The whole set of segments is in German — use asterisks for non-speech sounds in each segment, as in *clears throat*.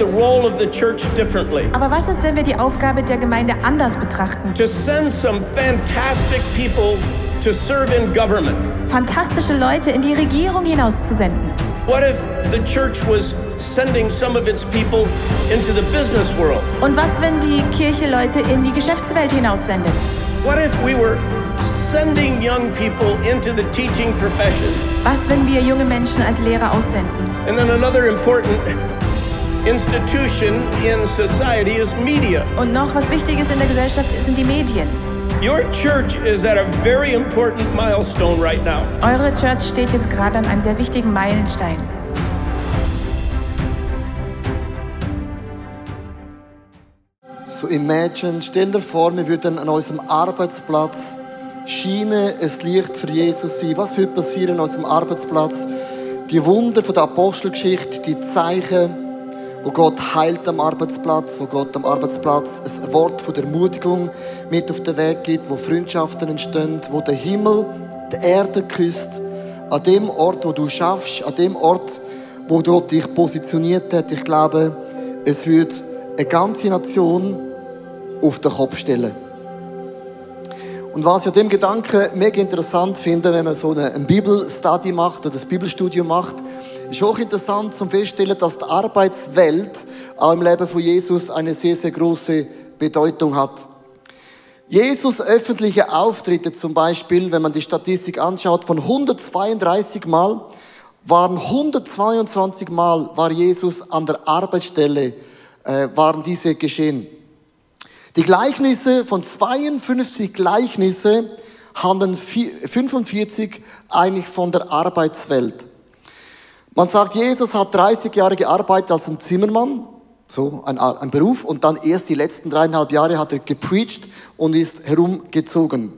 the role of the church differently? Aber was ist, wenn wir die Aufgabe der Gemeinde anders betrachten? To send some fantastic people to serve in government. Fantastische Leute in die Regierung hinauszusenden. What if the church was sending some of its people into the business world? Und was, wenn die Kirche Leute in die Geschäftswelt hinaussendet? What if we were sending young people into the teaching profession? Was, wenn wir junge Menschen als Lehrer aussenden? And then another important institution in society is media. Und noch was Wichtiges in der Gesellschaft sind die Medien. Your church is at a very important milestone right now. Eure Church steht jetzt gerade an einem sehr wichtigen Meilenstein. So imagine, stell dir vor, wir würden an unserem Arbeitsplatz Schiene es Licht für Jesus sein. Was wird passieren an unserem Arbeitsplatz? Die Wunder von der Apostelgeschichte, die Zeichen, wo Gott heilt am Arbeitsplatz, wo Gott am Arbeitsplatz ein Wort von der Ermutigung mit auf den Weg gibt, wo Freundschaften entstehen, wo der Himmel die Erde küsst, an dem Ort, wo du schaffst, an dem Ort, wo Gott dich positioniert hat. Ich glaube, es wird eine ganze Nation auf den Kopf stellen. Und was ich an dem Gedanken mega interessant finde, wenn man so eine, Bibelstudy macht oder das Bibelstudium macht, ist auch interessant zum feststellen, dass die Arbeitswelt auch im Leben von Jesus eine sehr, sehr große Bedeutung hat. Jesus öffentliche Auftritte zum Beispiel, wenn man die Statistik anschaut, von 132 Mal waren 122 Mal war Jesus an der Arbeitsstelle, äh, waren diese geschehen. Die Gleichnisse von 52 Gleichnisse handeln 45 eigentlich von der Arbeitswelt. Man sagt, Jesus hat 30 Jahre gearbeitet als ein Zimmermann, so ein, ein Beruf, und dann erst die letzten dreieinhalb Jahre hat er gepreacht und ist herumgezogen.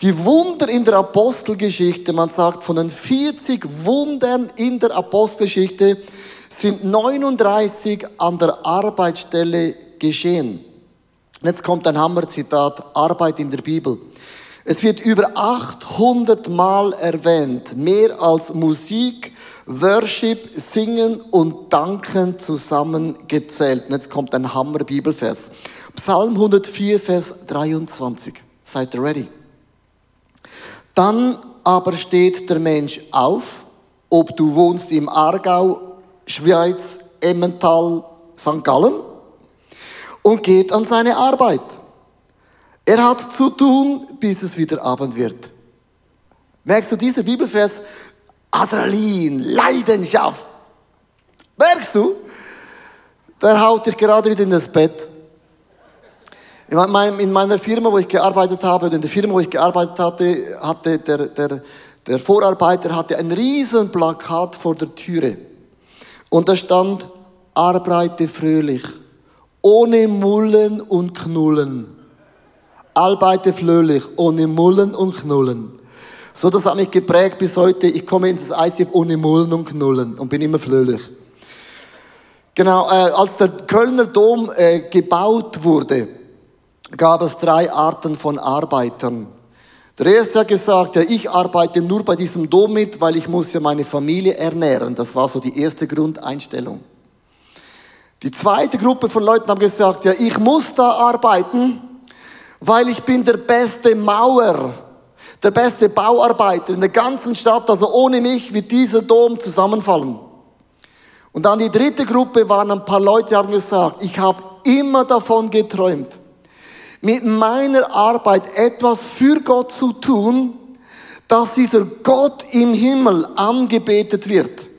Die Wunder in der Apostelgeschichte, man sagt, von den 40 Wundern in der Apostelgeschichte sind 39 an der Arbeitsstelle geschehen. Und jetzt kommt ein Hammerzitat, Arbeit in der Bibel. Es wird über 800 Mal erwähnt, mehr als Musik, Worship, Singen und Danken zusammengezählt. Und jetzt kommt ein Hammer-Bibelvers. Psalm 104, Vers 23. Seid ihr ready? Dann aber steht der Mensch auf, ob du wohnst im Aargau, Schweiz, Emmental, St. Gallen und geht an seine Arbeit. Er hat zu tun, bis es wieder Abend wird. Merkst du dieser Bibelvers? Adrenalin, Leidenschaft. Merkst du? Der haut dich gerade wieder in das Bett. In meiner Firma, wo ich gearbeitet habe, in der Firma, wo ich gearbeitet hatte, hatte der, der, der Vorarbeiter hatte ein riesen Plakat vor der Türe. Und da stand, arbeite fröhlich ohne Mullen und Knullen. Arbeite fröhlich, ohne Mullen und Knullen. So, das hat mich geprägt bis heute. Ich komme ins ICF ohne Mullen und Knullen und bin immer fröhlich. Genau, äh, als der Kölner Dom äh, gebaut wurde, gab es drei Arten von Arbeitern. Der erste hat gesagt, ja, ich arbeite nur bei diesem Dom mit, weil ich muss ja meine Familie ernähren. Das war so die erste Grundeinstellung. Die zweite Gruppe von Leuten haben gesagt, ja, ich muss da arbeiten, weil ich bin der beste Mauer, der beste Bauarbeiter in der ganzen Stadt. Also ohne mich wird dieser Dom zusammenfallen. Und dann die dritte Gruppe waren ein paar Leute, die haben gesagt, ich habe immer davon geträumt, mit meiner Arbeit etwas für Gott zu tun, dass dieser Gott im Himmel angebetet wird.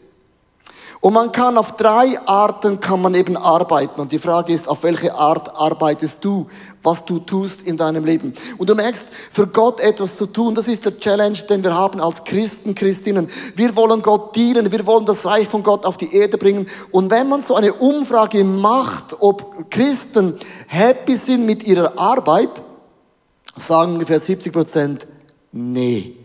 Und man kann auf drei Arten kann man eben arbeiten. Und die Frage ist, auf welche Art arbeitest du, was du tust in deinem Leben. Und du merkst, für Gott etwas zu tun, das ist der Challenge, den wir haben als Christen, Christinnen. Wir wollen Gott dienen, wir wollen das Reich von Gott auf die Erde bringen. Und wenn man so eine Umfrage macht, ob Christen happy sind mit ihrer Arbeit, sagen ungefähr 70 Prozent, nee.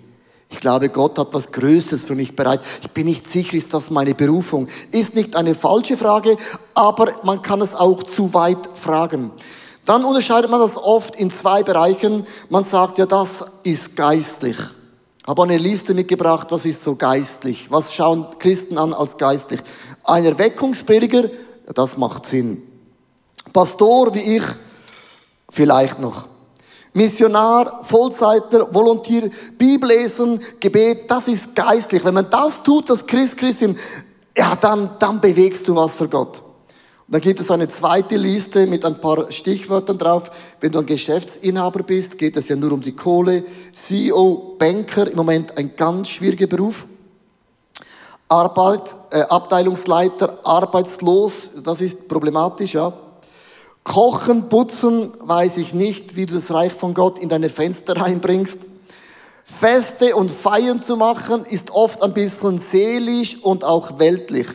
Ich glaube, Gott hat was Größeres für mich bereit. Ich bin nicht sicher, ist das meine Berufung? Ist nicht eine falsche Frage, aber man kann es auch zu weit fragen. Dann unterscheidet man das oft in zwei Bereichen. Man sagt ja, das ist geistlich. habe eine Liste mitgebracht, was ist so geistlich? Was schauen Christen an als geistlich? Ein Erweckungsprediger, das macht Sinn. Pastor wie ich, vielleicht noch. Missionar, Vollzeiter, Volontier, Bibellesen, Gebet, das ist geistlich. Wenn man das tut, das Christ, Christin, ja, dann, dann bewegst du was für Gott. Und dann gibt es eine zweite Liste mit ein paar Stichwörtern drauf. Wenn du ein Geschäftsinhaber bist, geht es ja nur um die Kohle. CEO, Banker, im Moment ein ganz schwieriger Beruf. Arbeit, äh, Abteilungsleiter, arbeitslos, das ist problematisch, ja. Kochen, putzen, weiß ich nicht, wie du das Reich von Gott in deine Fenster reinbringst. Feste und Feiern zu machen, ist oft ein bisschen seelisch und auch weltlich.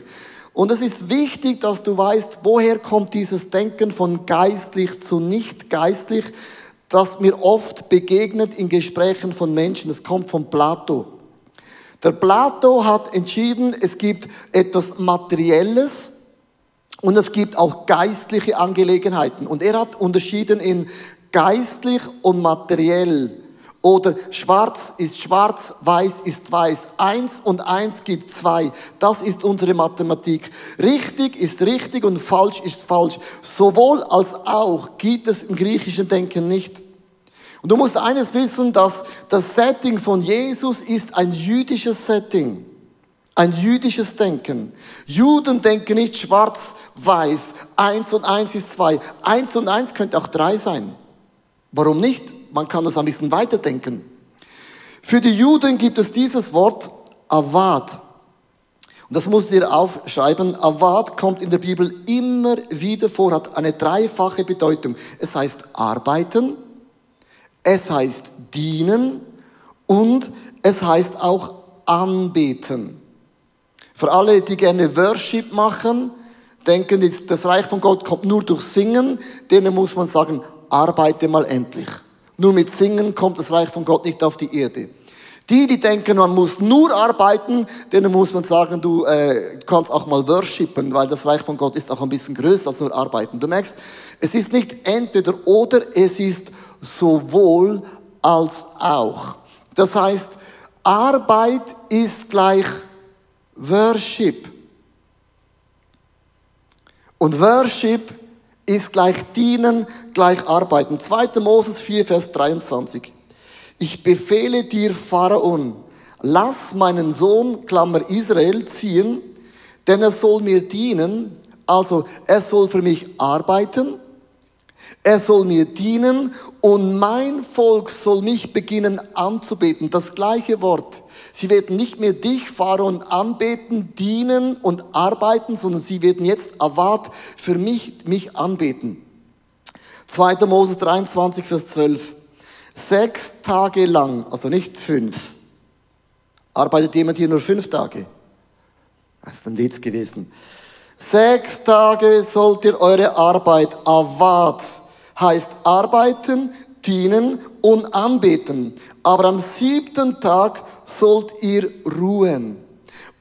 Und es ist wichtig, dass du weißt, woher kommt dieses Denken von geistlich zu nicht geistlich, das mir oft begegnet in Gesprächen von Menschen. Es kommt von Plato. Der Plato hat entschieden, es gibt etwas Materielles, und es gibt auch geistliche Angelegenheiten. Und er hat unterschieden in geistlich und materiell. Oder schwarz ist schwarz, weiß ist weiß. Eins und eins gibt zwei. Das ist unsere Mathematik. Richtig ist richtig und falsch ist falsch. Sowohl als auch gibt es im griechischen Denken nicht. Und du musst eines wissen, dass das Setting von Jesus ist ein jüdisches Setting. Ein jüdisches Denken. Juden denken nicht schwarz, weiß, eins und eins ist zwei. Eins und eins könnte auch drei sein. Warum nicht? Man kann das ein bisschen weiterdenken. Für die Juden gibt es dieses Wort Avad. Und das muss ihr aufschreiben. Avad kommt in der Bibel immer wieder vor, hat eine dreifache Bedeutung. Es heißt arbeiten, es heißt dienen und es heißt auch anbeten. Für alle, die gerne Worship machen, denken, das Reich von Gott kommt nur durch Singen, denen muss man sagen, arbeite mal endlich. Nur mit Singen kommt das Reich von Gott nicht auf die Erde. Die, die denken, man muss nur arbeiten, denen muss man sagen, du äh, kannst auch mal worshipen, weil das Reich von Gott ist auch ein bisschen größer als nur arbeiten. Du merkst, es ist nicht entweder oder, es ist sowohl als auch. Das heißt, Arbeit ist gleich Worship. Und Worship ist gleich dienen, gleich arbeiten. 2. Moses 4, Vers 23. Ich befehle dir, Pharaon, lass meinen Sohn, Klammer Israel, ziehen, denn er soll mir dienen, also er soll für mich arbeiten, er soll mir dienen und mein Volk soll mich beginnen anzubeten. Das gleiche Wort. Sie werden nicht mehr dich, Pharaon, anbeten, dienen und arbeiten, sondern sie werden jetzt Awad für mich, mich anbeten. 2. Moses 23, Vers 12. Sechs Tage lang, also nicht fünf. Arbeitet jemand hier nur fünf Tage? Das ist ein Witz gewesen. Sechs Tage sollt ihr eure Arbeit, Awad, heißt arbeiten, dienen und anbeten. Aber am siebten Tag sollt ihr ruhen.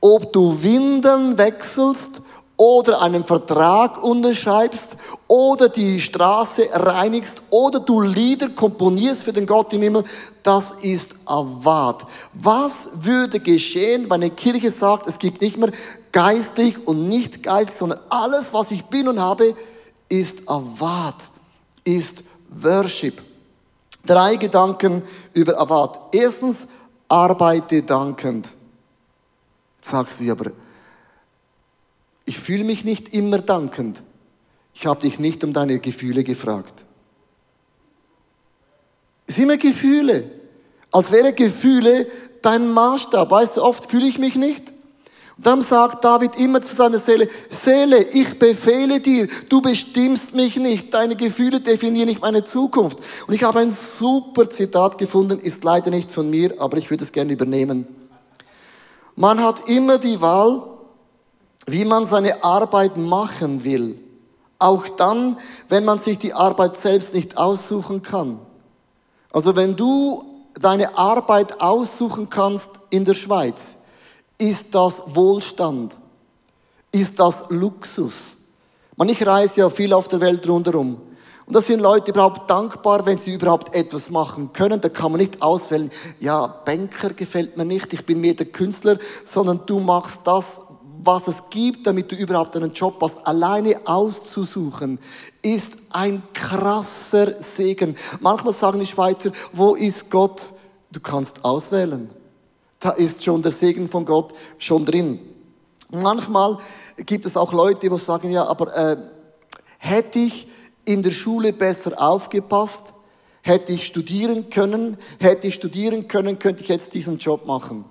Ob du Windeln wechselst oder einen Vertrag unterschreibst oder die Straße reinigst oder du Lieder komponierst für den Gott im Himmel, das ist Avad. Was würde geschehen, wenn eine Kirche sagt, es gibt nicht mehr geistlich und nicht geistlich, sondern alles, was ich bin und habe, ist Avad, ist Worship. Drei Gedanken über Avad. Erstens, arbeite dankend. Jetzt sagst du aber, ich fühle mich nicht immer dankend. Ich habe dich nicht um deine Gefühle gefragt. Es sind immer Gefühle. Als wäre Gefühle dein Maßstab. Weißt du, oft fühle ich mich nicht. Und dann sagt David immer zu seiner Seele, Seele, ich befehle dir, du bestimmst mich nicht, deine Gefühle definieren nicht meine Zukunft. Und ich habe ein super Zitat gefunden, ist leider nicht von mir, aber ich würde es gerne übernehmen. Man hat immer die Wahl, wie man seine Arbeit machen will. Auch dann, wenn man sich die Arbeit selbst nicht aussuchen kann. Also wenn du deine Arbeit aussuchen kannst in der Schweiz, ist das Wohlstand? Ist das Luxus? Man, ich reise ja viel auf der Welt rundherum. Und da sind Leute überhaupt dankbar, wenn sie überhaupt etwas machen können. Da kann man nicht auswählen, ja, Banker gefällt mir nicht, ich bin mehr der Künstler, sondern du machst das, was es gibt, damit du überhaupt einen Job hast. Alleine auszusuchen ist ein krasser Segen. Manchmal sagen die Schweizer, wo ist Gott? Du kannst auswählen. Da ist schon der Segen von Gott schon drin. Manchmal gibt es auch Leute, die sagen, ja, aber äh, hätte ich in der Schule besser aufgepasst, hätte ich studieren können, hätte ich studieren können, könnte ich jetzt diesen Job machen.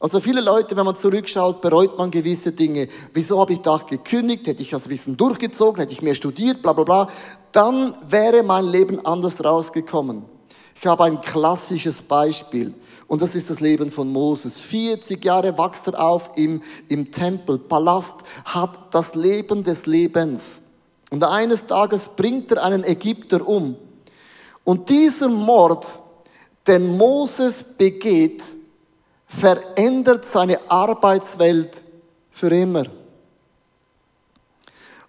Also viele Leute, wenn man zurückschaut, bereut man gewisse Dinge. Wieso habe ich da gekündigt? Hätte ich das bisschen durchgezogen? Hätte ich mehr studiert? Bla bla bla. Dann wäre mein Leben anders rausgekommen. Ich habe ein klassisches Beispiel. Und das ist das Leben von Moses. 40 Jahre wächst er auf im, im Tempel, Palast, hat das Leben des Lebens. Und eines Tages bringt er einen Ägypter um. Und dieser Mord, den Moses begeht, verändert seine Arbeitswelt für immer.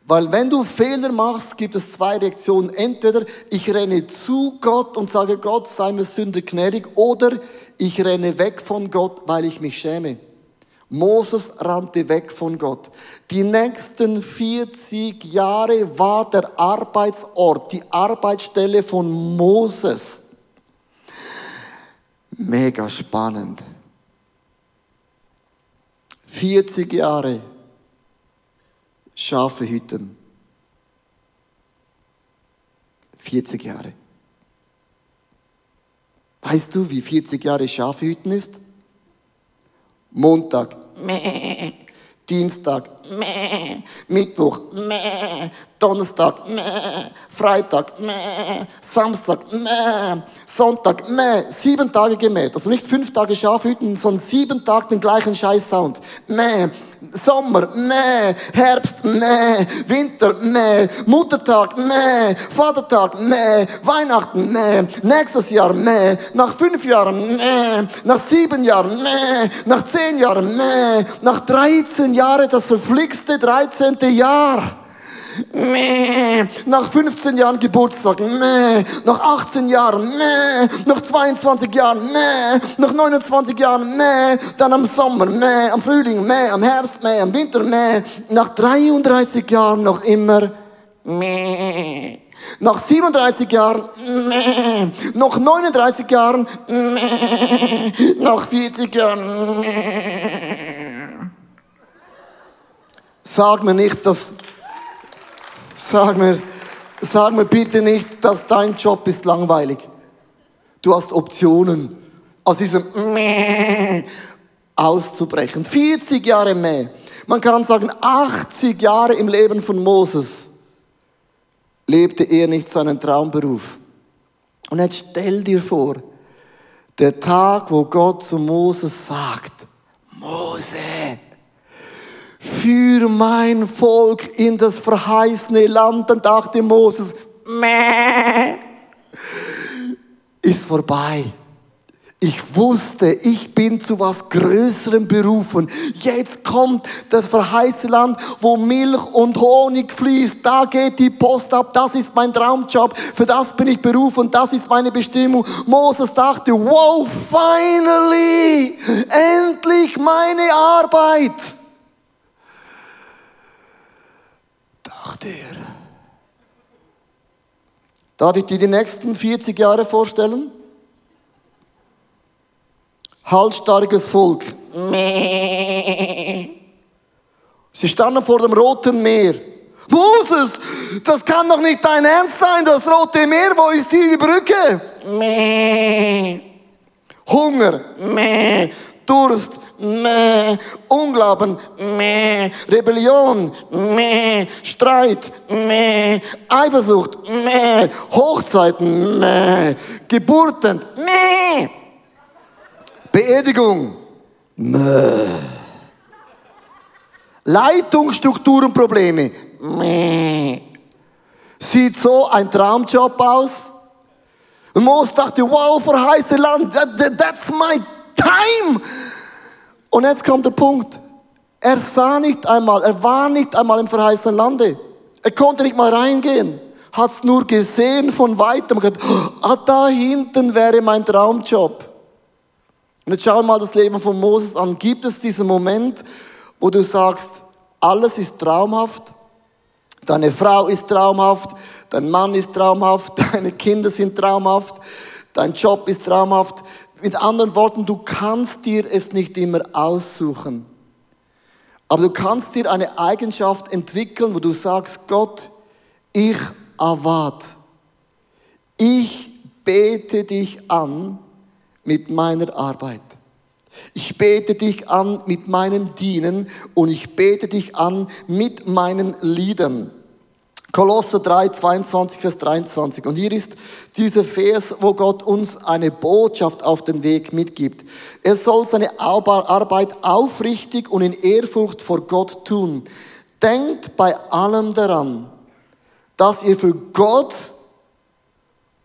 Weil wenn du Fehler machst, gibt es zwei Reaktionen. Entweder ich renne zu Gott und sage, Gott sei mir Sünder gnädig, oder ich renne weg von Gott, weil ich mich schäme. Moses rannte weg von Gott. Die nächsten 40 Jahre war der Arbeitsort, die Arbeitsstelle von Moses. Mega spannend. 40 Jahre Schafe hüten. 40 Jahre. Weißt du, wie 40 Jahre Schafe hüten ist? Montag, meh. Dienstag, meh. Mittwoch, meh. Donnerstag. Freitag. Samstag. Sonntag, meh, sieben Tage gemäht. Also nicht fünf Tage Schafhüten, sondern sieben Tage den gleichen Scheiß-Sound. Meh, Sommer, meh, Herbst, meh, Winter, meh, Muttertag, meh, Vatertag, meh, Weihnachten, meh, nächstes Jahr, meh, nach fünf Jahren, meh, nach sieben Jahren, meh, nach zehn Jahren, meh, nach 13 Jahren, das verflixte 13. Jahr. Mäh. Nach 15 Jahren Geburtstag, mäh. Nach 18 Jahren, mäh. Nach 22 Jahren, mäh. Nach 29 Jahren, mäh. Dann am Sommer, mäh. Am Frühling, mäh. Am Herbst, mäh. Am Winter, mäh. Nach 33 Jahren noch immer, mäh. Nach 37 Jahren, mäh. Nach 39 Jahren, mäh. Nach 40 Jahren, mäh. Sag mir nicht, dass Sag mir, sag mir bitte nicht, dass dein Job ist langweilig. Du hast Optionen, aus diesem Mäh auszubrechen. 40 Jahre mehr. Man kann sagen, 80 Jahre im Leben von Moses lebte er nicht seinen Traumberuf. Und jetzt stell dir vor, der Tag, wo Gott zu Moses sagt, Mose, für mein Volk in das verheißene Land. Dann dachte Moses, Mäh, ist vorbei. Ich wusste, ich bin zu was Größerem berufen. Jetzt kommt das verheißene Land, wo Milch und Honig fließt. Da geht die Post ab. Das ist mein Traumjob. Für das bin ich berufen. Das ist meine Bestimmung. Moses dachte, wow, finally, endlich meine Arbeit. Dachte er. Darf ich dir die nächsten 40 Jahre vorstellen? Halsstarkes Volk. *laughs* Sie standen vor dem Roten Meer. Moses, das kann doch nicht dein Ernst sein, das Rote Meer, wo ist hier die Brücke? Hunger, Durst, meh. Unglauben, meh. Rebellion, meh. Streit, meh. Eifersucht, meh. Hochzeiten, meh. Geburten, meh. Beerdigung, meh. Leitungsstrukturenprobleme, meh. Sieht so ein Traumjob aus? Und Mose dachte, wow, verheiße Land, that, that, that's my time. Und jetzt kommt der Punkt. Er sah nicht einmal, er war nicht einmal im verheißenen Lande. Er konnte nicht mal reingehen. Hat's nur gesehen von weitem gedacht, ah, da hinten wäre mein Traumjob. Und jetzt schau mal das Leben von Moses an. Gibt es diesen Moment, wo du sagst, alles ist traumhaft? Deine Frau ist traumhaft, dein Mann ist traumhaft, *laughs* deine Kinder sind traumhaft, dein Job ist traumhaft. Mit anderen Worten, du kannst dir es nicht immer aussuchen. Aber du kannst dir eine Eigenschaft entwickeln, wo du sagst, Gott, ich erwarte. Ich bete dich an mit meiner Arbeit. Ich bete dich an mit meinem Dienen und ich bete dich an mit meinen Liedern. Kolosser 3, 22, Vers 23. Und hier ist dieser Vers, wo Gott uns eine Botschaft auf den Weg mitgibt. Er soll seine Arbeit aufrichtig und in Ehrfurcht vor Gott tun. Denkt bei allem daran, dass ihr für Gott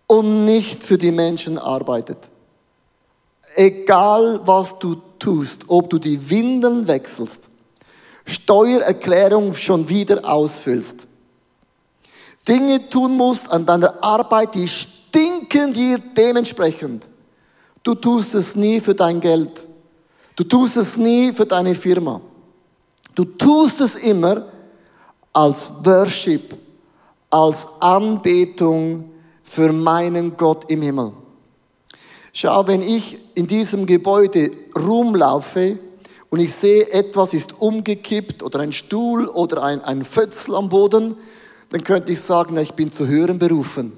und nicht für die Menschen arbeitet. Egal was du tust, ob du die Windeln wechselst, Steuererklärung schon wieder ausfüllst, Dinge tun musst an deiner Arbeit, die stinken dir dementsprechend. Du tust es nie für dein Geld. Du tust es nie für deine Firma. Du tust es immer als Worship, als Anbetung für meinen Gott im Himmel. Schau, wenn ich in diesem Gebäude rumlaufe und ich sehe, etwas ist umgekippt oder ein Stuhl oder ein, ein Fötzel am Boden, dann könnte ich sagen, ich bin zu hören berufen.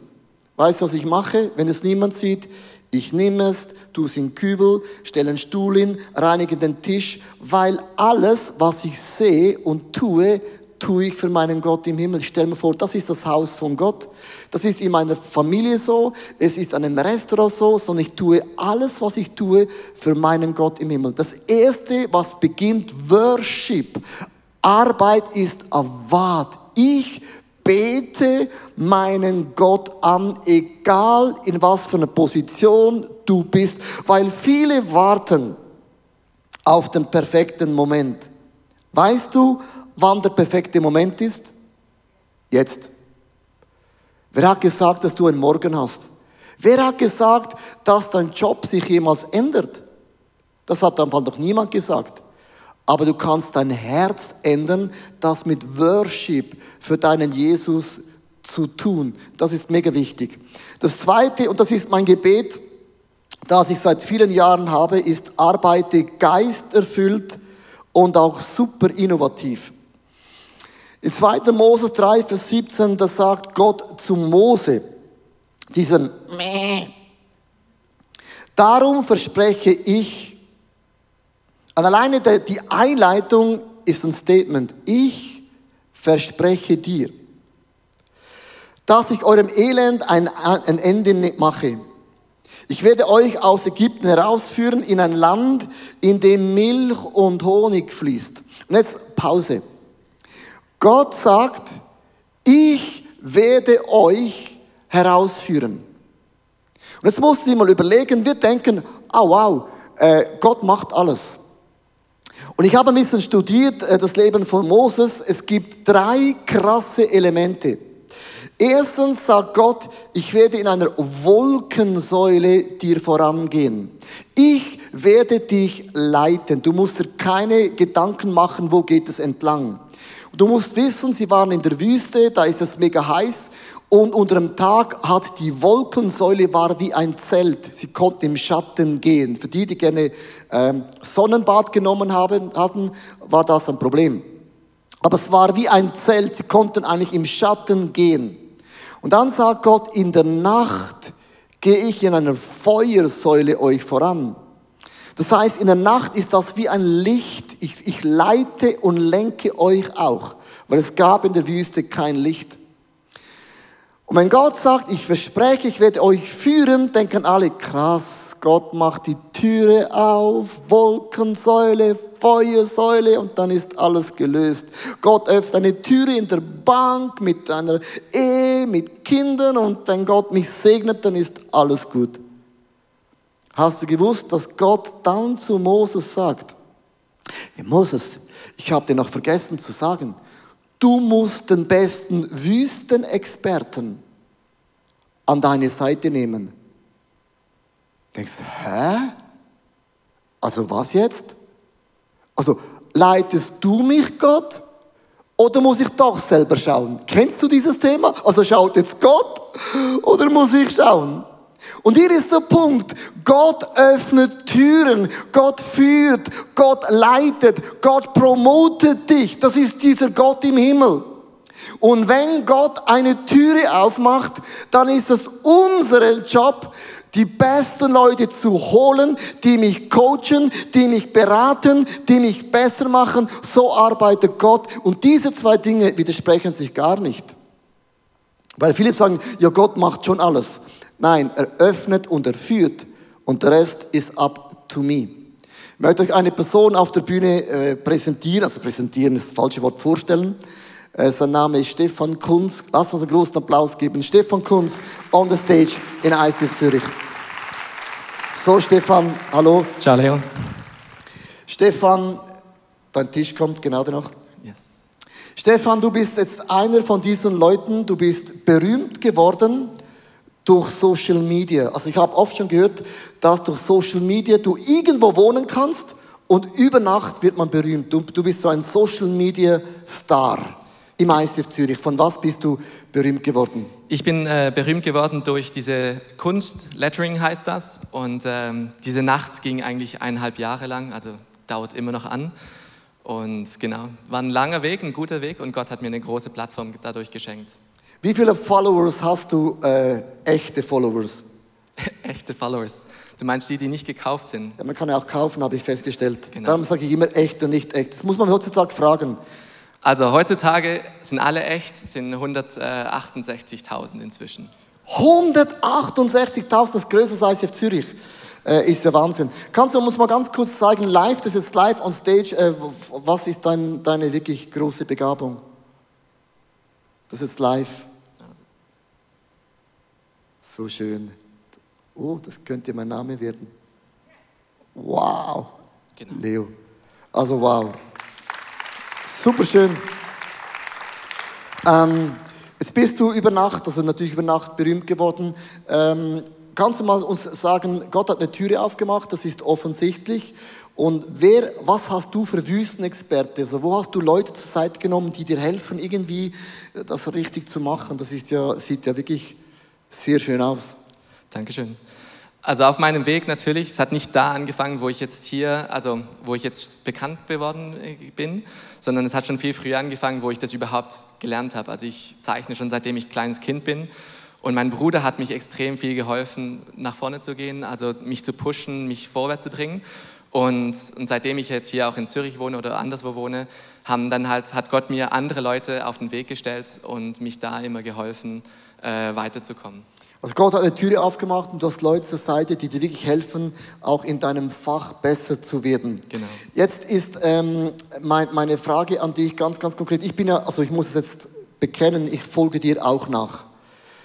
Weißt du, was ich mache, wenn es niemand sieht? Ich nehme es, tue es in Kübel, stelle einen Stuhl hin, reinige den Tisch, weil alles, was ich sehe und tue, tue ich für meinen Gott im Himmel. Ich stelle mir vor, das ist das Haus von Gott. Das ist in meiner Familie so, es ist an einem Restaurant so, sondern ich tue alles, was ich tue, für meinen Gott im Himmel. Das Erste, was beginnt, Worship. Arbeit ist Award. Ich bete meinen Gott an, egal in was für einer Position du bist, weil viele warten auf den perfekten Moment. Weißt du, wann der perfekte Moment ist? Jetzt. Wer hat gesagt, dass du einen Morgen hast? Wer hat gesagt, dass dein Job sich jemals ändert? Das hat einfach noch niemand gesagt. Aber du kannst dein Herz ändern, das mit Worship für deinen Jesus zu tun. Das ist mega wichtig. Das zweite, und das ist mein Gebet, das ich seit vielen Jahren habe, ist arbeite geisterfüllt und auch super innovativ. In 2. Moses 3, Vers 17, da sagt Gott zu Mose, diesem Mäh. Darum verspreche ich, und alleine die Einleitung ist ein Statement. Ich verspreche dir, dass ich eurem Elend ein, ein Ende mache. Ich werde euch aus Ägypten herausführen in ein Land, in dem Milch und Honig fließt. Und jetzt Pause. Gott sagt, ich werde euch herausführen. Und jetzt musst du dir mal überlegen, wir denken, oh wow, äh, Gott macht alles. Und ich habe ein bisschen studiert äh, das Leben von Moses. Es gibt drei krasse Elemente. Erstens sagt Gott, ich werde in einer Wolkensäule dir vorangehen. Ich werde dich leiten. Du musst dir keine Gedanken machen, wo geht es entlang. Du musst wissen, sie waren in der Wüste, da ist es mega heiß und unter dem Tag hat die Wolkensäule war wie ein Zelt. Sie konnten im Schatten gehen. Für die, die gerne ähm, Sonnenbad genommen haben, hatten, war das ein Problem. Aber es war wie ein Zelt. Sie konnten eigentlich im Schatten gehen. Und dann sagt Gott, in der Nacht gehe ich in einer Feuersäule euch voran. Das heißt, in der Nacht ist das wie ein Licht. Ich, ich leite und lenke euch auch, weil es gab in der Wüste kein Licht. Und wenn Gott sagt, ich verspreche, ich werde euch führen, denken alle, krass, Gott macht die Türe auf, Wolkensäule, Feuersäule und dann ist alles gelöst. Gott öffnet eine Türe in der Bank mit einer Ehe, mit Kindern und wenn Gott mich segnet, dann ist alles gut. Hast du gewusst, dass Gott dann zu Moses sagt, Moses, ich habe dir noch vergessen zu sagen, du musst den besten Wüstenexperten an deine Seite nehmen. Du denkst, hä? Also was jetzt? Also leitest du mich, Gott? Oder muss ich doch selber schauen? Kennst du dieses Thema? Also schaut jetzt Gott oder muss ich schauen? Und hier ist der Punkt. Gott öffnet Türen. Gott führt. Gott leitet. Gott promotet dich. Das ist dieser Gott im Himmel. Und wenn Gott eine Türe aufmacht, dann ist es unser Job, die besten Leute zu holen, die mich coachen, die mich beraten, die mich besser machen. So arbeitet Gott. Und diese zwei Dinge widersprechen sich gar nicht. Weil viele sagen, ja, Gott macht schon alles. Nein, er öffnet und er führt und der Rest ist up to me. Ich möchte euch eine Person auf der Bühne äh, präsentieren, also präsentieren ist das falsche Wort, vorstellen. Äh, sein Name ist Stefan Kunz. Lass uns einen großen Applaus geben. Stefan Kunz on the stage in ICF Zürich. So, Stefan, hallo. Ciao, Leon. Stefan, dein Tisch kommt gerade noch. Yes. Stefan, du bist jetzt einer von diesen Leuten, du bist berühmt geworden durch Social Media. Also ich habe oft schon gehört, dass durch Social Media du irgendwo wohnen kannst und über Nacht wird man berühmt. Du, du bist so ein Social Media Star im ICF Zürich. Von was bist du berühmt geworden? Ich bin äh, berühmt geworden durch diese Kunst, Lettering heißt das. Und ähm, diese Nacht ging eigentlich eineinhalb Jahre lang, also dauert immer noch an. Und genau, war ein langer Weg, ein guter Weg und Gott hat mir eine große Plattform dadurch geschenkt. Wie viele Followers hast du, äh, echte Followers? *laughs* Echte Followers. Du meinst die, die nicht gekauft sind? Ja, man kann ja auch kaufen, habe ich festgestellt. Genau. Darum sage ich immer echt und nicht echt. Das muss man heutzutage fragen. Also heutzutage sind alle echt, sind 168.000 inzwischen. 168.000, das größte ICF Zürich. Äh, ist ja Wahnsinn. Kannst du uns mal ganz kurz zeigen, live, das ist jetzt live on stage, äh, was ist dein, deine wirklich große Begabung? Das ist live. So schön. Oh, das könnte mein Name werden. Wow. Genau. Leo. Also wow. Super schön. Ähm, jetzt bist du über Nacht, also natürlich über Nacht berühmt geworden. Ähm, kannst du mal uns sagen, Gott hat eine Türe aufgemacht, das ist offensichtlich. Und wer, was hast du für Wüstenexperte? Also wo hast du Leute zur Seite genommen, die dir helfen, irgendwie das richtig zu machen? Das ist ja, sieht ja wirklich sehr schön aus. Dankeschön. Also auf meinem Weg natürlich, es hat nicht da angefangen, wo ich jetzt hier, also wo ich jetzt bekannt geworden äh, bin, sondern es hat schon viel früher angefangen, wo ich das überhaupt gelernt habe. Also ich zeichne schon seitdem ich kleines Kind bin und mein Bruder hat mich extrem viel geholfen, nach vorne zu gehen, also mich zu pushen, mich vorwärts zu bringen. Und, und, seitdem ich jetzt hier auch in Zürich wohne oder anderswo wohne, haben dann halt, hat Gott mir andere Leute auf den Weg gestellt und mich da immer geholfen, äh, weiterzukommen. Also Gott hat eine Türe aufgemacht und du hast Leute zur Seite, die dir wirklich helfen, auch in deinem Fach besser zu werden. Genau. Jetzt ist ähm, mein, meine Frage an dich ganz, ganz konkret. Ich bin ja, also ich muss es jetzt bekennen, ich folge dir auch nach.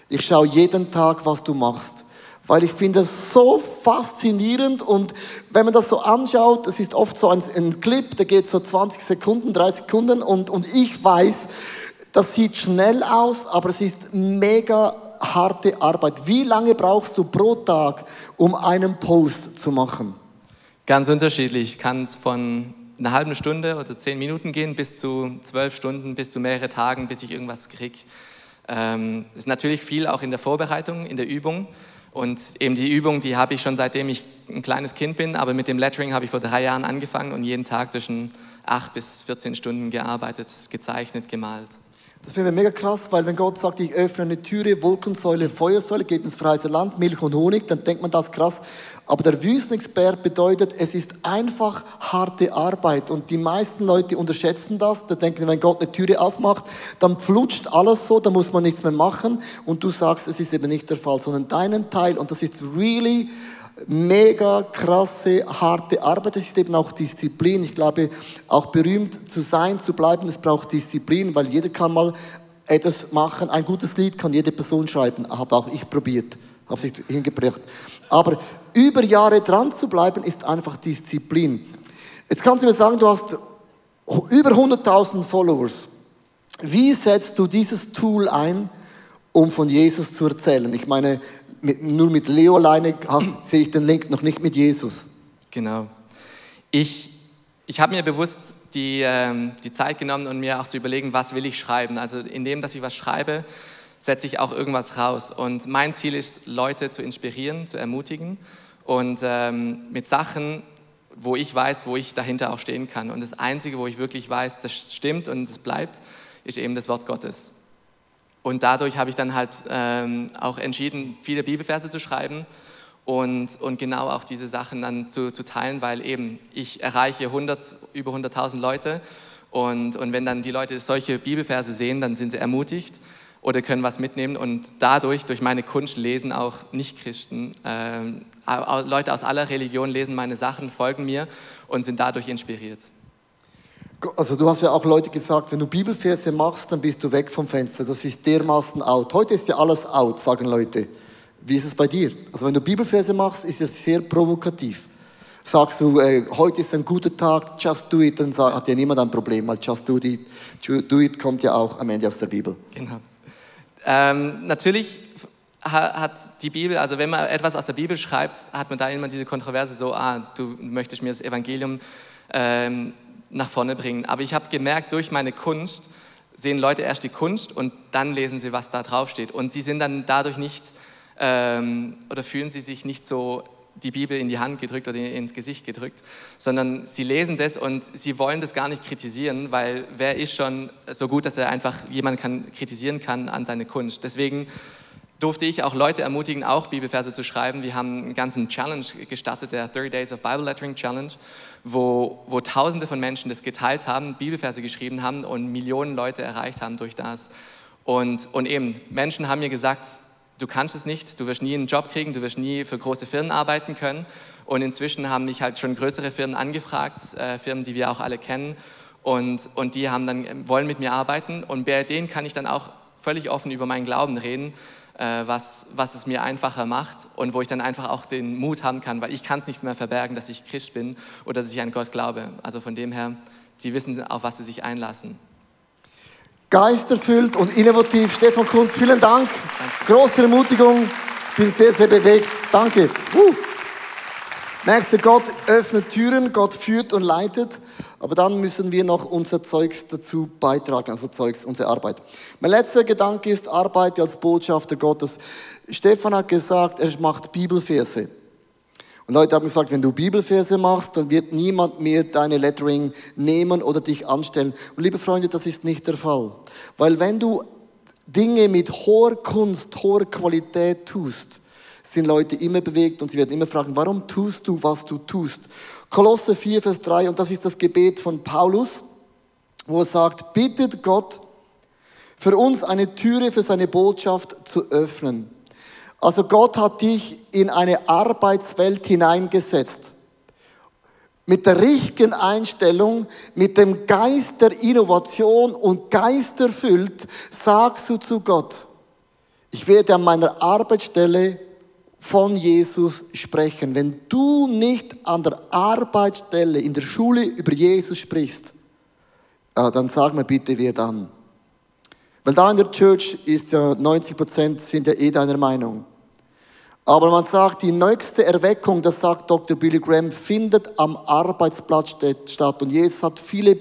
Ich schaue jeden Tag, was du machst weil ich finde es so faszinierend und wenn man das so anschaut, es ist oft so ein, ein Clip, der geht so 20 Sekunden, 30 Sekunden und, und ich weiß, das sieht schnell aus, aber es ist mega harte Arbeit. Wie lange brauchst du pro Tag, um einen Post zu machen? Ganz unterschiedlich. Kann es von einer halben Stunde oder zehn Minuten gehen bis zu zwölf Stunden, bis zu mehrere Tagen, bis ich irgendwas kriege. Ähm, ist natürlich viel auch in der Vorbereitung, in der Übung. Und eben die Übung, die habe ich schon seitdem ich ein kleines Kind bin, aber mit dem Lettering habe ich vor drei Jahren angefangen und jeden Tag zwischen acht bis 14 Stunden gearbeitet, gezeichnet, gemalt. Das finde ich mega krass, weil wenn Gott sagt, ich öffne eine Türe, Wolkensäule, Feuersäule, geht ins freie Land, Milch und Honig, dann denkt man das krass. Aber der Wüstenexpert bedeutet, es ist einfach harte Arbeit. Und die meisten Leute unterschätzen das. Da denken, wenn Gott eine Türe aufmacht, dann flutscht alles so, da muss man nichts mehr machen. Und du sagst, es ist eben nicht der Fall, sondern deinen Teil. Und das ist really mega krasse, harte Arbeit. Das ist eben auch Disziplin. Ich glaube, auch berühmt zu sein, zu bleiben, es braucht Disziplin, weil jeder kann mal etwas machen. Ein gutes Lied kann jede Person schreiben. Habe auch ich probiert, habe sich hingebracht. Aber über Jahre dran zu bleiben, ist einfach Disziplin. Jetzt kannst du mir sagen, du hast über 100.000 Followers. Wie setzt du dieses Tool ein, um von Jesus zu erzählen? Ich meine, mit, nur mit Leo alleine *clears throat* sehe ich den Link noch nicht mit Jesus. Genau. Ich, ich habe mir bewusst die, ähm, die Zeit genommen und mir auch zu überlegen, was will ich schreiben. Also in dem, dass ich was schreibe, setze ich auch irgendwas raus. Und mein Ziel ist, Leute zu inspirieren, zu ermutigen und ähm, mit Sachen, wo ich weiß, wo ich dahinter auch stehen kann. Und das Einzige, wo ich wirklich weiß, das stimmt und es bleibt, ist eben das Wort Gottes. Und dadurch habe ich dann halt ähm, auch entschieden, viele Bibelverse zu schreiben und, und genau auch diese Sachen dann zu, zu teilen, weil eben ich erreiche 100, über 100.000 Leute und, und wenn dann die Leute solche Bibelverse sehen, dann sind sie ermutigt oder können was mitnehmen und dadurch, durch meine Kunst lesen auch Nichtchristen, äh, Leute aus aller Religion lesen meine Sachen, folgen mir und sind dadurch inspiriert. Also du hast ja auch Leute gesagt, wenn du Bibelverse machst, dann bist du weg vom Fenster. Das ist dermaßen out. Heute ist ja alles out, sagen Leute. Wie ist es bei dir? Also wenn du Bibelverse machst, ist es sehr provokativ. Sagst du, äh, heute ist ein guter Tag, just do it, dann hat ja niemand ein Problem, weil just do it, do it kommt ja auch am Ende aus der Bibel. Genau. Ähm, natürlich hat die Bibel, also wenn man etwas aus der Bibel schreibt, hat man da immer diese Kontroverse so, ah, du möchtest mir das Evangelium ähm, nach vorne bringen. Aber ich habe gemerkt, durch meine Kunst sehen Leute erst die Kunst und dann lesen sie, was da drauf steht. Und sie sind dann dadurch nicht, ähm, oder fühlen sie sich nicht so die Bibel in die Hand gedrückt oder ins Gesicht gedrückt, sondern sie lesen das und sie wollen das gar nicht kritisieren, weil wer ist schon so gut, dass er einfach jemanden kann, kritisieren kann an seine Kunst. Deswegen durfte ich auch Leute ermutigen, auch Bibelverse zu schreiben. Wir haben einen ganzen Challenge gestartet, der 30 Days of Bible Lettering Challenge, wo, wo Tausende von Menschen das geteilt haben, Bibelverse geschrieben haben und Millionen Leute erreicht haben durch das. Und, und eben, Menschen haben mir gesagt, du kannst es nicht, du wirst nie einen Job kriegen, du wirst nie für große Firmen arbeiten können. Und inzwischen haben mich halt schon größere Firmen angefragt, äh, Firmen, die wir auch alle kennen. Und, und die haben dann, wollen mit mir arbeiten. Und bei denen kann ich dann auch völlig offen über meinen Glauben reden was, was es mir einfacher macht und wo ich dann einfach auch den Mut haben kann, weil ich kann es nicht mehr verbergen, dass ich Christ bin oder dass ich an Gott glaube. Also von dem her, die wissen, auf was sie sich einlassen. Geisterfüllt und innovativ. Stefan Kunst, vielen Dank. Danke. Große Ermutigung. Bin sehr, sehr bewegt. Danke. Uh. Merkst du, Gott öffnet Türen, Gott führt und leitet. Aber dann müssen wir noch unser Zeugs dazu beitragen, also Zeugs, unsere Arbeit. Mein letzter Gedanke ist, arbeite als Botschafter Gottes. Stefan hat gesagt, er macht Bibelverse. Und Leute haben gesagt, wenn du Bibelverse machst, dann wird niemand mehr deine Lettering nehmen oder dich anstellen. Und liebe Freunde, das ist nicht der Fall. Weil wenn du Dinge mit hoher Kunst, hoher Qualität tust, sind Leute immer bewegt und sie werden immer fragen, warum tust du, was du tust? Kolosse 4, Vers 3, und das ist das Gebet von Paulus, wo er sagt, bittet Gott, für uns eine Türe für seine Botschaft zu öffnen. Also Gott hat dich in eine Arbeitswelt hineingesetzt. Mit der richtigen Einstellung, mit dem Geist der Innovation und Geist erfüllt, sagst du zu Gott, ich werde an meiner Arbeitsstelle von Jesus sprechen. Wenn du nicht an der Arbeitsstelle, in der Schule über Jesus sprichst, dann sag mir bitte, wer dann. Weil da in der Church ist ja 90 Prozent sind ja eh deiner Meinung. Aber man sagt, die nächste Erweckung, das sagt Dr. Billy Graham, findet am Arbeitsplatz statt. Und Jesus hat viele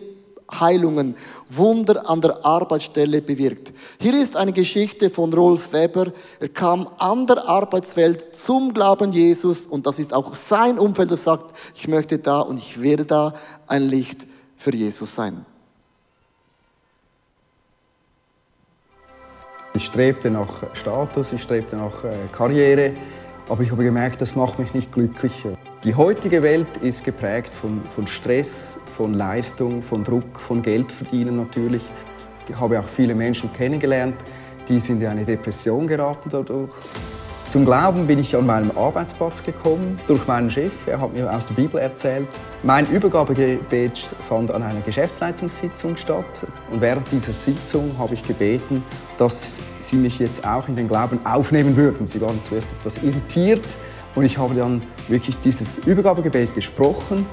Heilungen, Wunder an der Arbeitsstelle bewirkt. Hier ist eine Geschichte von Rolf Weber. Er kam an der Arbeitswelt zum Glauben Jesus und das ist auch sein Umfeld, das sagt, ich möchte da und ich werde da ein Licht für Jesus sein. Ich strebte nach Status, ich strebte nach äh, Karriere, aber ich habe gemerkt, das macht mich nicht glücklicher. Die heutige Welt ist geprägt von, von Stress, von Leistung, von Druck, von Geld verdienen natürlich. Ich habe auch viele Menschen kennengelernt, die sind in eine Depression geraten dadurch. Zum Glauben bin ich an meinem Arbeitsplatz gekommen, durch meinen Chef. Er hat mir aus der Bibel erzählt. Mein Übergabegebet fand an einer Geschäftsleitungssitzung statt. Und während dieser Sitzung habe ich gebeten, dass sie mich jetzt auch in den Glauben aufnehmen würden. Sie waren zuerst etwas irritiert und ich habe dann wirklich dieses Übergabegebet gesprochen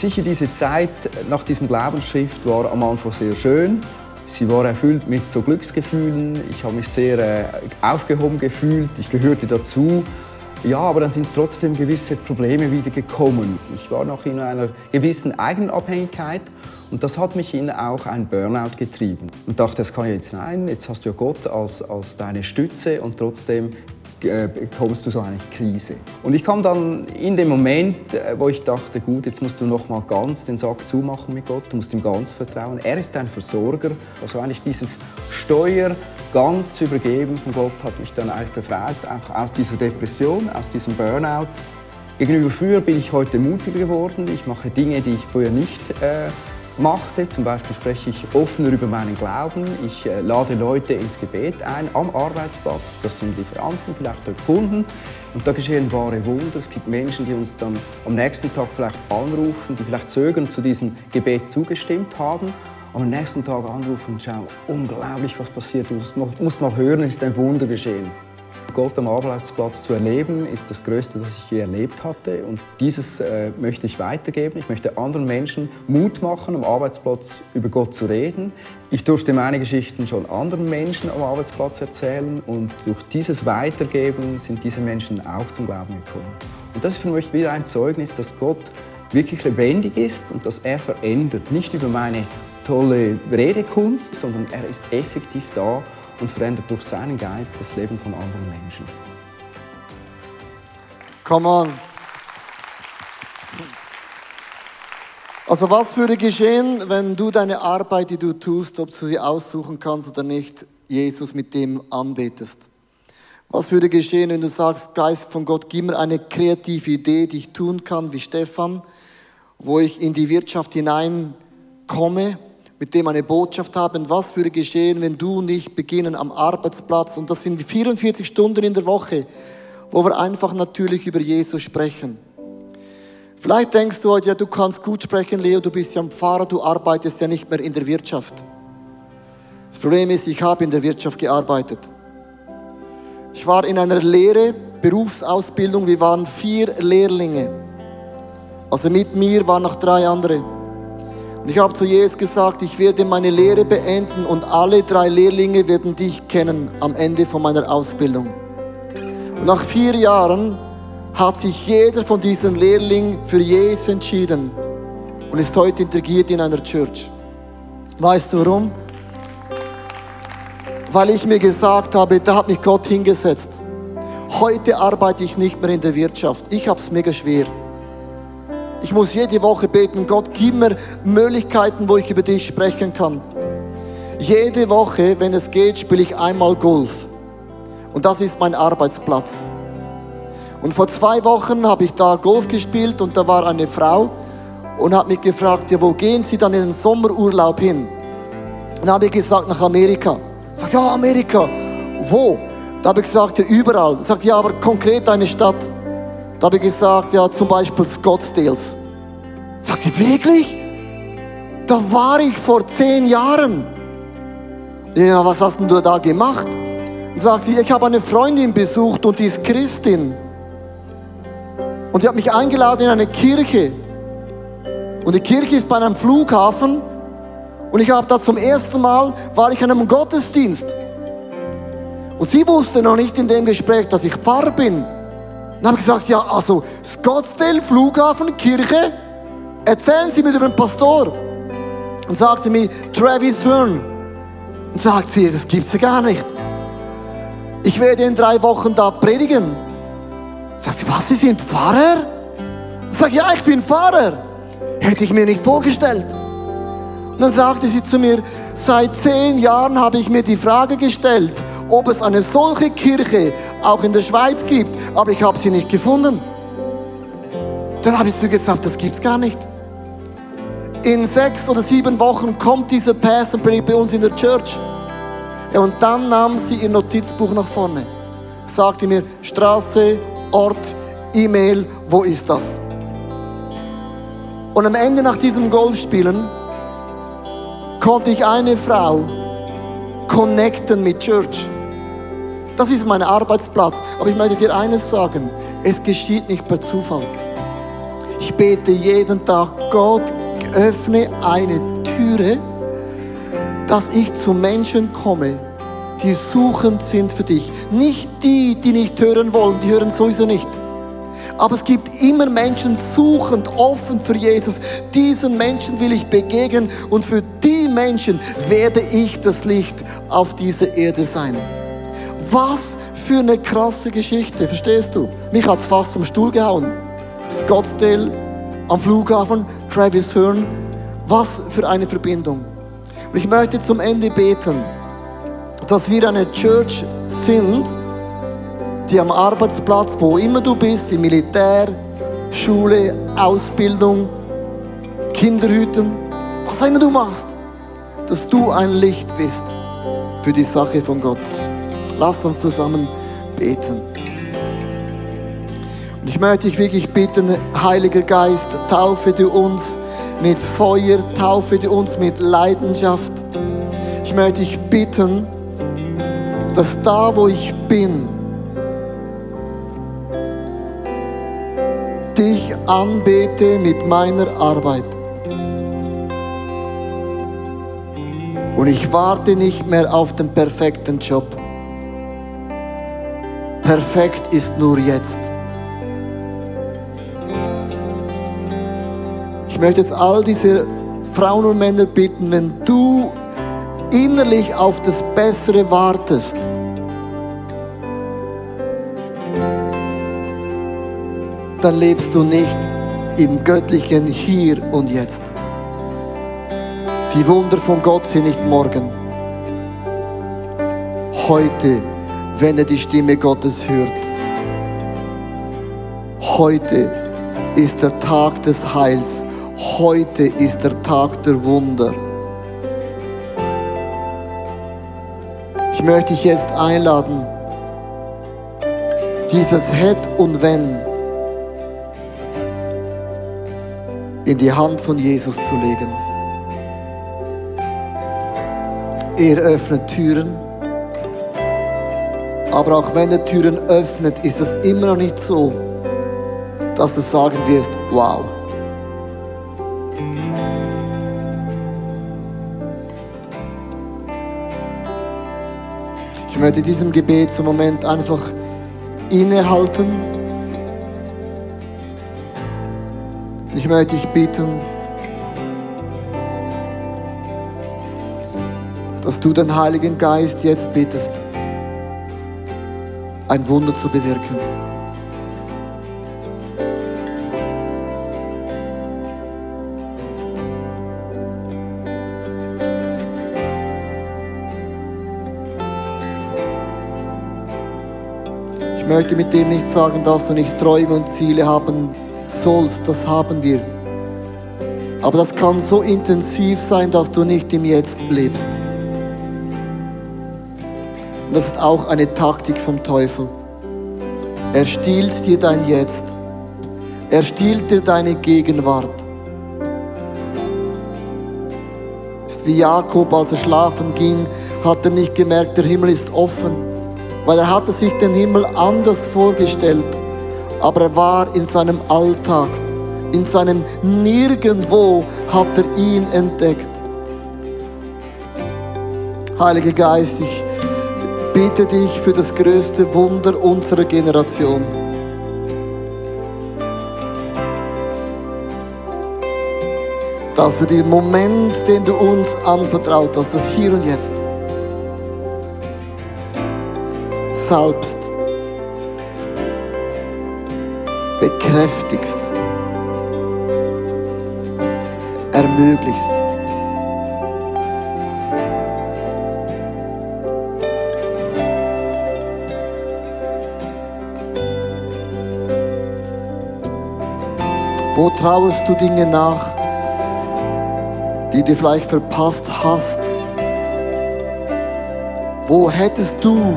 Sicher diese Zeit nach diesem Glaubensschrift war am Anfang sehr schön. Sie war erfüllt mit so Glücksgefühlen. Ich habe mich sehr äh, aufgehoben gefühlt. Ich gehörte dazu. Ja, aber dann sind trotzdem gewisse Probleme wieder gekommen. Ich war noch in einer gewissen Eigenabhängigkeit und das hat mich in auch ein Burnout getrieben. Und dachte, das kann jetzt nein, jetzt hast du ja Gott als, als deine Stütze und trotzdem äh, kommst du so eine Krise. Und ich kam dann in dem Moment, äh, wo ich dachte, gut, jetzt musst du noch mal ganz den Sack zumachen mit Gott, du musst ihm ganz vertrauen. Er ist dein Versorger. Also eigentlich dieses Steuer ganz zu übergeben von Gott hat mich dann eigentlich befreit, auch aus dieser Depression, aus diesem Burnout. Gegenüber früher bin ich heute mutiger geworden. Ich mache Dinge, die ich früher nicht äh, machte. Zum Beispiel spreche ich offener über meinen Glauben. Ich äh, lade Leute ins Gebet ein am Arbeitsplatz. Das sind Lieferanten, vielleicht auch Kunden. Und da geschehen wahre Wunder. Es gibt Menschen, die uns dann am nächsten Tag vielleicht anrufen, die vielleicht zögern zu diesem Gebet zugestimmt haben. Am nächsten Tag anrufen und schauen, unglaublich, was passiert. Du musst, mal hören, es ist ein Wunder geschehen. Gott am Arbeitsplatz zu erleben, ist das Größte, das ich je erlebt hatte. Und dieses äh, möchte ich weitergeben. Ich möchte anderen Menschen Mut machen, am Arbeitsplatz über Gott zu reden. Ich durfte meine Geschichten schon anderen Menschen am Arbeitsplatz erzählen. Und durch dieses Weitergeben sind diese Menschen auch zum Glauben gekommen. Und das ist für mich wieder ein Zeugnis, dass Gott wirklich lebendig ist und dass er verändert. Nicht über meine tolle Redekunst, sondern er ist effektiv da und verändert durch seinen Geist das Leben von anderen Menschen. Come on. Also was würde geschehen, wenn du deine Arbeit, die du tust, ob du sie aussuchen kannst oder nicht, Jesus mit dem anbetest? Was würde geschehen, wenn du sagst, Geist von Gott, gib mir eine kreative Idee, die ich tun kann, wie Stefan, wo ich in die Wirtschaft hineinkomme mit dem eine Botschaft haben, was würde geschehen, wenn du und ich beginnen am Arbeitsplatz, und das sind 44 Stunden in der Woche, wo wir einfach natürlich über Jesus sprechen. Vielleicht denkst du heute, ja, du kannst gut sprechen, Leo, du bist ja ein Pfarrer, du arbeitest ja nicht mehr in der Wirtschaft. Das Problem ist, ich habe in der Wirtschaft gearbeitet. Ich war in einer Lehre, Berufsausbildung, wir waren vier Lehrlinge. Also mit mir waren noch drei andere. Und ich habe zu Jesus gesagt, ich werde meine Lehre beenden und alle drei Lehrlinge werden dich kennen am Ende von meiner Ausbildung. Und nach vier Jahren hat sich jeder von diesen Lehrlingen für Jesus entschieden und ist heute integriert in einer Church. Weißt du warum? Weil ich mir gesagt habe, da hat mich Gott hingesetzt. Heute arbeite ich nicht mehr in der Wirtschaft. Ich habe es mega schwer. Ich muss jede Woche beten, Gott, gib mir Möglichkeiten, wo ich über dich sprechen kann. Jede Woche, wenn es geht, spiele ich einmal Golf. Und das ist mein Arbeitsplatz. Und vor zwei Wochen habe ich da Golf gespielt und da war eine Frau und hat mich gefragt, ja, wo gehen Sie dann in den Sommerurlaub hin? Dann habe ich gesagt, nach Amerika. Sage, ja, Amerika. Wo? Da habe ich gesagt, ja, überall. Sagt, ja, aber konkret eine Stadt. Da habe ich gesagt, ja, zum Beispiel Scottsdales. Sagt sie, wirklich? Da war ich vor zehn Jahren. Ja, was hast denn du da gemacht? Sagt sie, ich habe eine Freundin besucht und die ist Christin. Und die hat mich eingeladen in eine Kirche. Und die Kirche ist bei einem Flughafen. Und ich habe da zum ersten Mal, war ich an einem Gottesdienst. Und sie wusste noch nicht in dem Gespräch, dass ich Pfarrer bin. Dann habe ich gesagt, ja, also Scottsdale, Flughafen, Kirche, erzählen Sie mir über den Pastor. Und sagt sie mir, Travis Hearn. Und sagt sie, das gibt's ja gar nicht. Ich werde in drei Wochen da predigen. Sagt sie, was, Sie sind Pfarrer? Sag ja, ich bin Pfarrer. Hätte ich mir nicht vorgestellt. Und dann sagte sie zu mir, seit zehn Jahren habe ich mir die Frage gestellt, ob es eine solche Kirche auch in der Schweiz gibt, aber ich habe sie nicht gefunden. Dann habe ich zu gesagt, das gibt es gar nicht. In sechs oder sieben Wochen kommt dieser Pastor bei uns in der Church. Und dann nahm sie ihr Notizbuch nach vorne. Sagte mir, Straße, Ort, E-Mail, wo ist das? Und am Ende nach diesem Golfspielen konnte ich eine Frau connecten mit Church. Das ist mein Arbeitsplatz. Aber ich möchte dir eines sagen. Es geschieht nicht per Zufall. Ich bete jeden Tag, Gott, öffne eine Türe, dass ich zu Menschen komme, die suchend sind für dich. Nicht die, die nicht hören wollen, die hören sowieso nicht. Aber es gibt immer Menschen suchend, offen für Jesus. Diesen Menschen will ich begegnen und für die Menschen werde ich das Licht auf dieser Erde sein. Was für eine krasse Geschichte, verstehst du? Mich hat es fast zum Stuhl gehauen. Scottsdale am Flughafen, Travis Hearn. Was für eine Verbindung. Und ich möchte zum Ende beten, dass wir eine Church sind, die am Arbeitsplatz, wo immer du bist, im Militär, Schule, Ausbildung, Kinderhüten, was auch immer du machst, dass du ein Licht bist für die Sache von Gott. Lass uns zusammen beten. Und ich möchte dich wirklich bitten, Heiliger Geist, taufe du uns mit Feuer, taufe du uns mit Leidenschaft. Ich möchte dich bitten, dass da, wo ich bin, dich anbete mit meiner Arbeit. Und ich warte nicht mehr auf den perfekten Job. Perfekt ist nur jetzt. Ich möchte jetzt all diese Frauen und Männer bitten, wenn du innerlich auf das Bessere wartest, dann lebst du nicht im göttlichen Hier und Jetzt. Die Wunder von Gott sind nicht morgen. Heute, wenn er die Stimme Gottes hört. Heute ist der Tag des Heils. Heute ist der Tag der Wunder. Ich möchte dich jetzt einladen, dieses Hätt und Wenn in die Hand von Jesus zu legen. Er öffnet Türen, aber auch wenn er Türen öffnet, ist es immer noch nicht so, dass du sagen wirst, wow. Ich möchte diesem Gebet zum Moment einfach innehalten. Ich möchte dich bitten, dass du den Heiligen Geist jetzt bittest, ein Wunder zu bewirken. Ich möchte mit dem nicht sagen, dass du nicht Träume und Ziele haben sollst, das haben wir. Aber das kann so intensiv sein, dass du nicht im Jetzt lebst. Auch eine Taktik vom Teufel. Er stiehlt dir dein Jetzt. Er stiehlt dir deine Gegenwart. Ist wie Jakob, als er schlafen ging, hat er nicht gemerkt, der Himmel ist offen, weil er hatte sich den Himmel anders vorgestellt. Aber er war in seinem Alltag, in seinem Nirgendwo hat er ihn entdeckt. Heiliger Geist, ich bitte dich für das größte Wunder unserer Generation. Dass wir den Moment, den du uns anvertraut hast, das Hier und Jetzt, salbst, bekräftigst, ermöglichst. Wo trauerst du Dinge nach, die du vielleicht verpasst hast? Wo hättest du,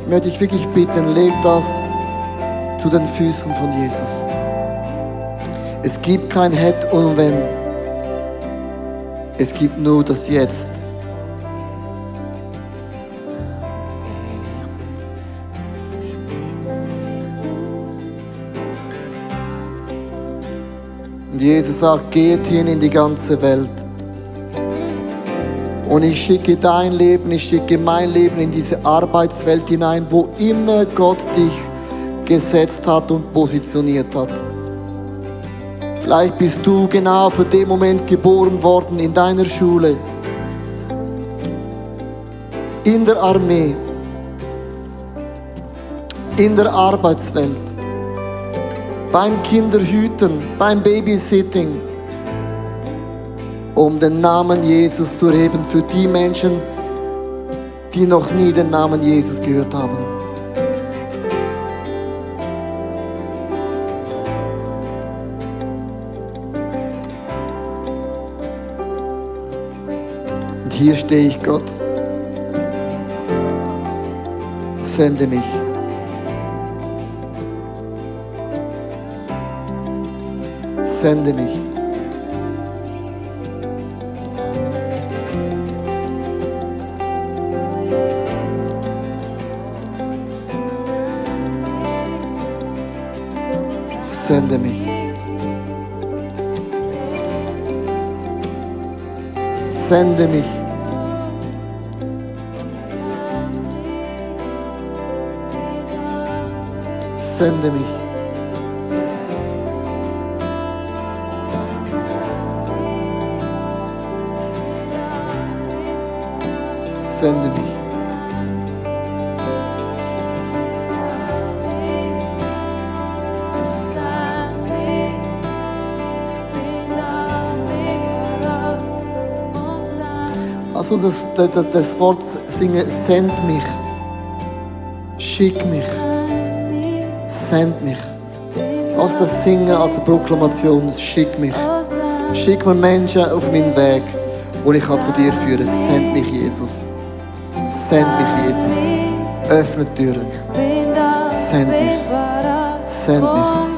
ich möchte dich wirklich bitten, leg das zu den Füßen von Jesus. Es gibt kein Hätt und Wenn. Es gibt nur das Jetzt. Jesus sagt, geht hin in die ganze Welt Und ich schicke dein Leben, ich schicke mein Leben in diese Arbeitswelt hinein, wo immer Gott dich gesetzt hat und positioniert hat. Vielleicht bist du genau für den Moment geboren worden in deiner Schule, in der Armee, in der Arbeitswelt, beim Kinderhüten, beim Babysitting, um den Namen Jesus zu reden für die Menschen, die noch nie den Namen Jesus gehört haben. Und hier stehe ich, Gott. Sende mich. Sende mich. Sende mich. Sende mich. Sende mich. Sende mich. Lass uns das, das, das Wort singen, send mich. Schick mich. Send mich. Lass das singen als Proklamation, schick mich. Schick mir Menschen auf meinen Weg, wo ich kann zu dir führen kann. Send mich, Jesus. Send mich, Jesus. Öffne Türen. Send mich. Send mich.